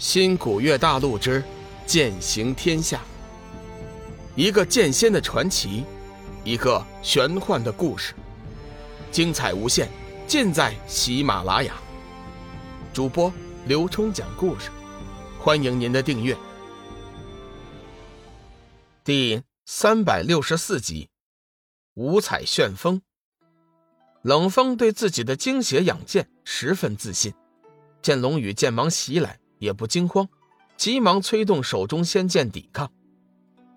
新古月大陆之剑行天下，一个剑仙的传奇，一个玄幻的故事，精彩无限，尽在喜马拉雅。主播刘冲讲故事，欢迎您的订阅。第三百六十四集，五彩旋风。冷风对自己的精血养剑十分自信，见龙宇剑芒袭来。也不惊慌，急忙催动手中仙剑抵抗，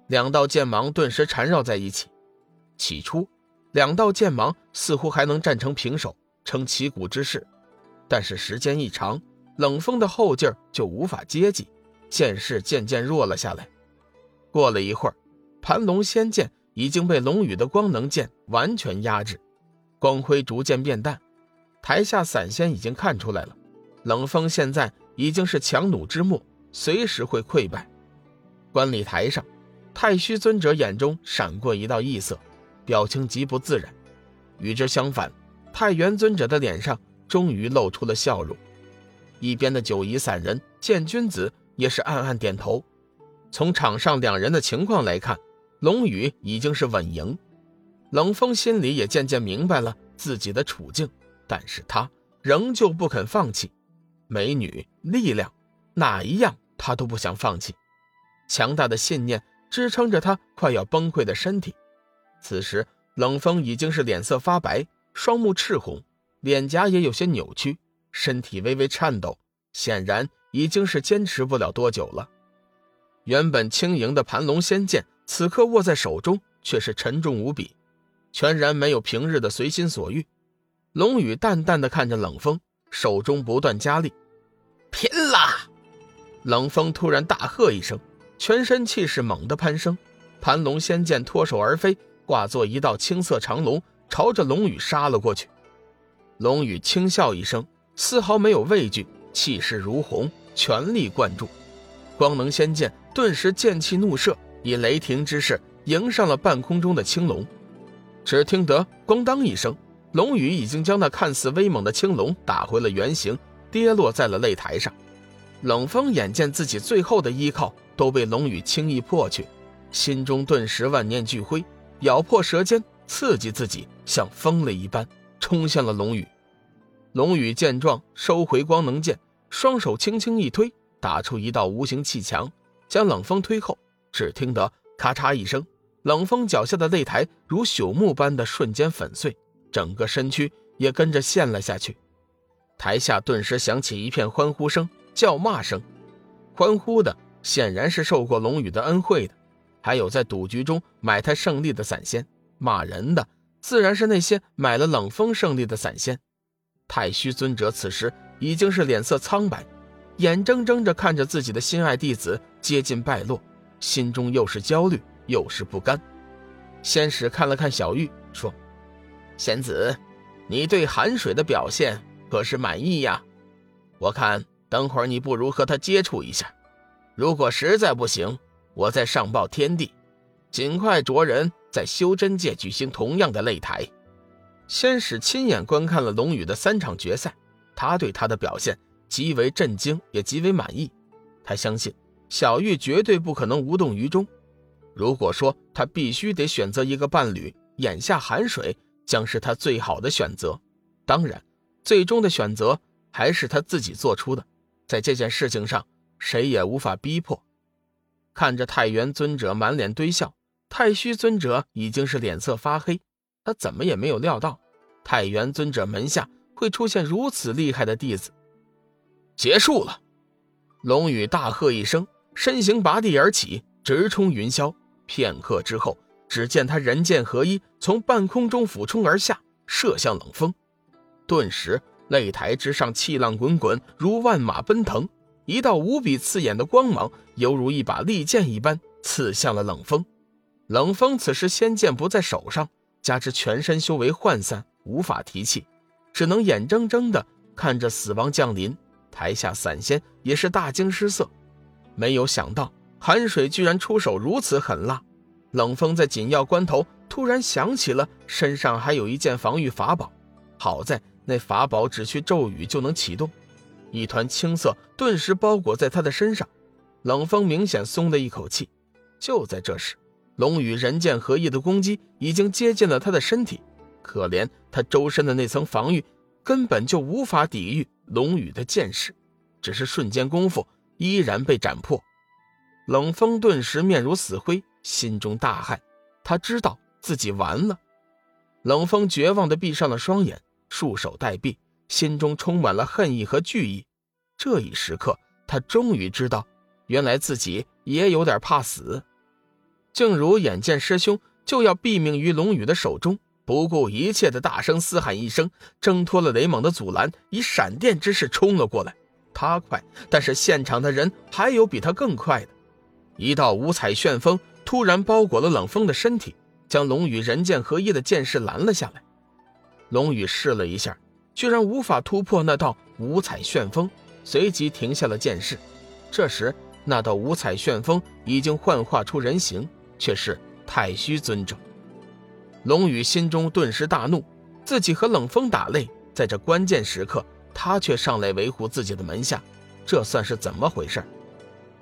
两道剑芒顿时缠绕在一起。起初，两道剑芒似乎还能战成平手，成旗鼓之势，但是时间一长，冷风的后劲儿就无法接济，剑势渐渐弱了下来。过了一会儿，盘龙仙剑已经被龙宇的光能剑完全压制，光辉逐渐变淡。台下散仙已经看出来了，冷风现在。已经是强弩之末，随时会溃败。观礼台上，太虚尊者眼中闪过一道异色，表情极不自然。与之相反，太元尊者的脸上终于露出了笑容。一边的九夷散人见君子也是暗暗点头。从场上两人的情况来看，龙宇已经是稳赢。冷风心里也渐渐明白了自己的处境，但是他仍旧不肯放弃。美女、力量，哪一样他都不想放弃。强大的信念支撑着他快要崩溃的身体。此时，冷风已经是脸色发白，双目赤红，脸颊也有些扭曲，身体微微颤抖，显然已经是坚持不了多久了。原本轻盈的盘龙仙剑，此刻握在手中却是沉重无比，全然没有平日的随心所欲。龙宇淡淡的看着冷风，手中不断加力。拼了！冷风突然大喝一声，全身气势猛地攀升，盘龙仙剑脱手而飞，化作一道青色长龙，朝着龙宇杀了过去。龙宇轻笑一声，丝毫没有畏惧，气势如虹，全力灌注。光能仙剑顿时剑气怒射，以雷霆之势迎上了半空中的青龙。只听得“咣当”一声，龙宇已经将那看似威猛的青龙打回了原形。跌落在了擂台上，冷风眼见自己最后的依靠都被龙宇轻易破去，心中顿时万念俱灰，咬破舌尖，刺激自己像疯了一般冲向了龙宇。龙宇见状，收回光能剑，双手轻轻一推，打出一道无形气墙，将冷风推后。只听得咔嚓一声，冷风脚下的擂台如朽木般的瞬间粉碎，整个身躯也跟着陷了下去。台下顿时响起一片欢呼声、叫骂声。欢呼的显然是受过龙宇的恩惠的，还有在赌局中买他胜利的散仙；骂人的自然是那些买了冷风胜利的散仙。太虚尊者此时已经是脸色苍白，眼睁睁着看着自己的心爱弟子接近败落，心中又是焦虑又是不甘。仙使看了看小玉，说：“仙子，你对寒水的表现……”可是满意呀，我看等会儿你不如和他接触一下，如果实在不行，我再上报天地，尽快着人在修真界举行同样的擂台。仙使亲眼观看了龙宇的三场决赛，他对他的表现极为震惊，也极为满意。他相信小玉绝对不可能无动于衷。如果说他必须得选择一个伴侣，眼下寒水将是他最好的选择。当然。最终的选择还是他自己做出的，在这件事情上，谁也无法逼迫。看着太元尊者满脸堆笑，太虚尊者已经是脸色发黑。他怎么也没有料到，太元尊者门下会出现如此厉害的弟子。结束了，龙宇大喝一声，身形拔地而起，直冲云霄。片刻之后，只见他人剑合一，从半空中俯冲而下，射向冷风。顿时，擂台之上气浪滚滚，如万马奔腾。一道无比刺眼的光芒，犹如一把利剑一般，刺向了冷风。冷风此时仙剑不在手上，加之全身修为涣散，无法提气，只能眼睁睁地看着死亡降临。台下散仙也是大惊失色，没有想到寒水居然出手如此狠辣。冷风在紧要关头突然想起了身上还有一件防御法宝，好在。那法宝只需咒语就能启动，一团青色顿时包裹在他的身上，冷风明显松了一口气。就在这时，龙与人剑合一的攻击已经接近了他的身体，可怜他周身的那层防御根本就无法抵御龙羽的剑势，只是瞬间功夫，依然被斩破。冷风顿时面如死灰，心中大骇，他知道自己完了。冷风绝望地闭上了双眼，束手待毙。心中充满了恨意和惧意，这一时刻，他终于知道，原来自己也有点怕死。静茹眼见师兄就要毙命于龙宇的手中，不顾一切的大声嘶喊一声，挣脱了雷猛的阻拦，以闪电之势冲了过来。他快，但是现场的人还有比他更快的。一道五彩旋风突然包裹了冷风的身体，将龙宇人剑合一的剑势拦了下来。龙宇试了一下。居然无法突破那道五彩旋风，随即停下了剑势。这时，那道五彩旋风已经幻化出人形，却是太虚尊者。龙宇心中顿时大怒，自己和冷风打擂，在这关键时刻，他却上来维护自己的门下，这算是怎么回事？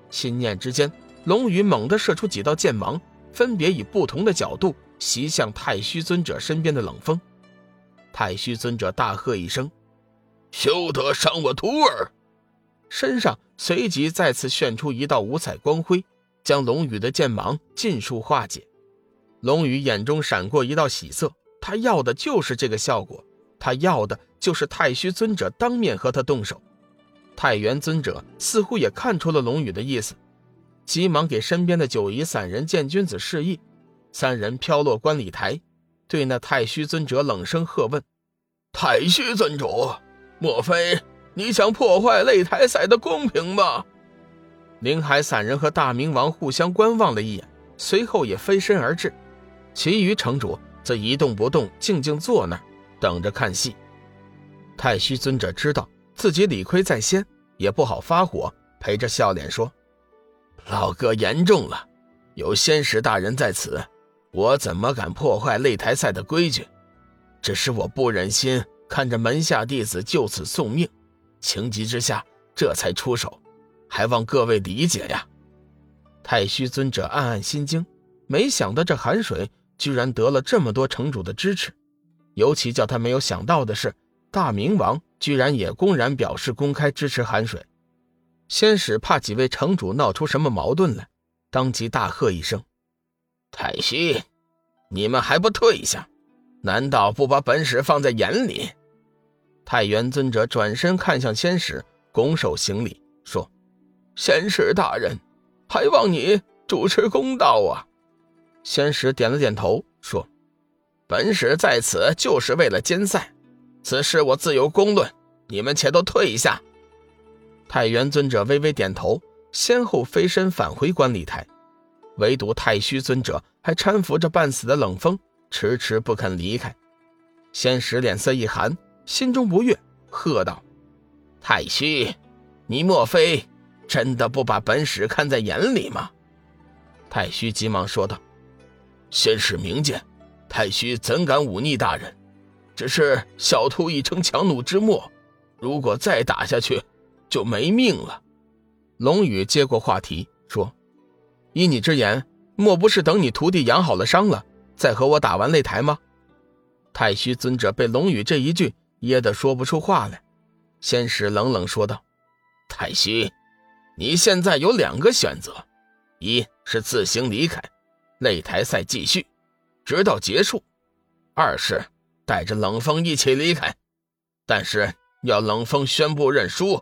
心念之间，龙宇猛地射出几道剑芒，分别以不同的角度袭向太虚尊者身边的冷风。太虚尊者大喝一声：“休得伤我徒儿！”身上随即再次炫出一道五彩光辉，将龙宇的剑芒尽数化解。龙宇眼中闪过一道喜色，他要的就是这个效果，他要的就是太虚尊者当面和他动手。太元尊者似乎也看出了龙宇的意思，急忙给身边的九仪散人见君子示意，三人飘落观礼台。对那太虚尊者冷声喝问：“太虚尊主，莫非你想破坏擂台赛的公平吗？”灵海散人和大明王互相观望了一眼，随后也飞身而至。其余城主则一动不动，静静坐那儿等着看戏。太虚尊者知道自己理亏在先，也不好发火，陪着笑脸说：“老哥言重了，有仙使大人在此。”我怎么敢破坏擂台赛的规矩？只是我不忍心看着门下弟子就此送命，情急之下这才出手，还望各位理解呀。太虚尊者暗暗心惊，没想到这寒水居然得了这么多城主的支持，尤其叫他没有想到的是，大明王居然也公然表示公开支持寒水。先使怕几位城主闹出什么矛盾来，当即大喝一声。太虚，你们还不退下？难道不把本使放在眼里？太元尊者转身看向仙使，拱手行礼说：“仙使大人，还望你主持公道啊！”仙使点了点头说：“本使在此就是为了监赛，此事我自有公论。你们且都退一下。”太元尊者微微点头，先后飞身返回观礼台。唯独太虚尊者还搀扶着半死的冷风，迟迟不肯离开。仙使脸色一寒，心中不悦，喝道：“太虚，你莫非真的不把本使看在眼里吗？”太虚急忙说道：“仙使明鉴，太虚怎敢忤逆大人？只是小徒已成强弩之末，如果再打下去，就没命了。”龙宇接过话题说。依你之言，莫不是等你徒弟养好了伤了，再和我打完擂台吗？太虚尊者被龙宇这一句噎得说不出话来。仙使冷冷说道：“太虚，你现在有两个选择：一是自行离开，擂台赛继续，直到结束；二是带着冷风一起离开，但是要冷风宣布认输。”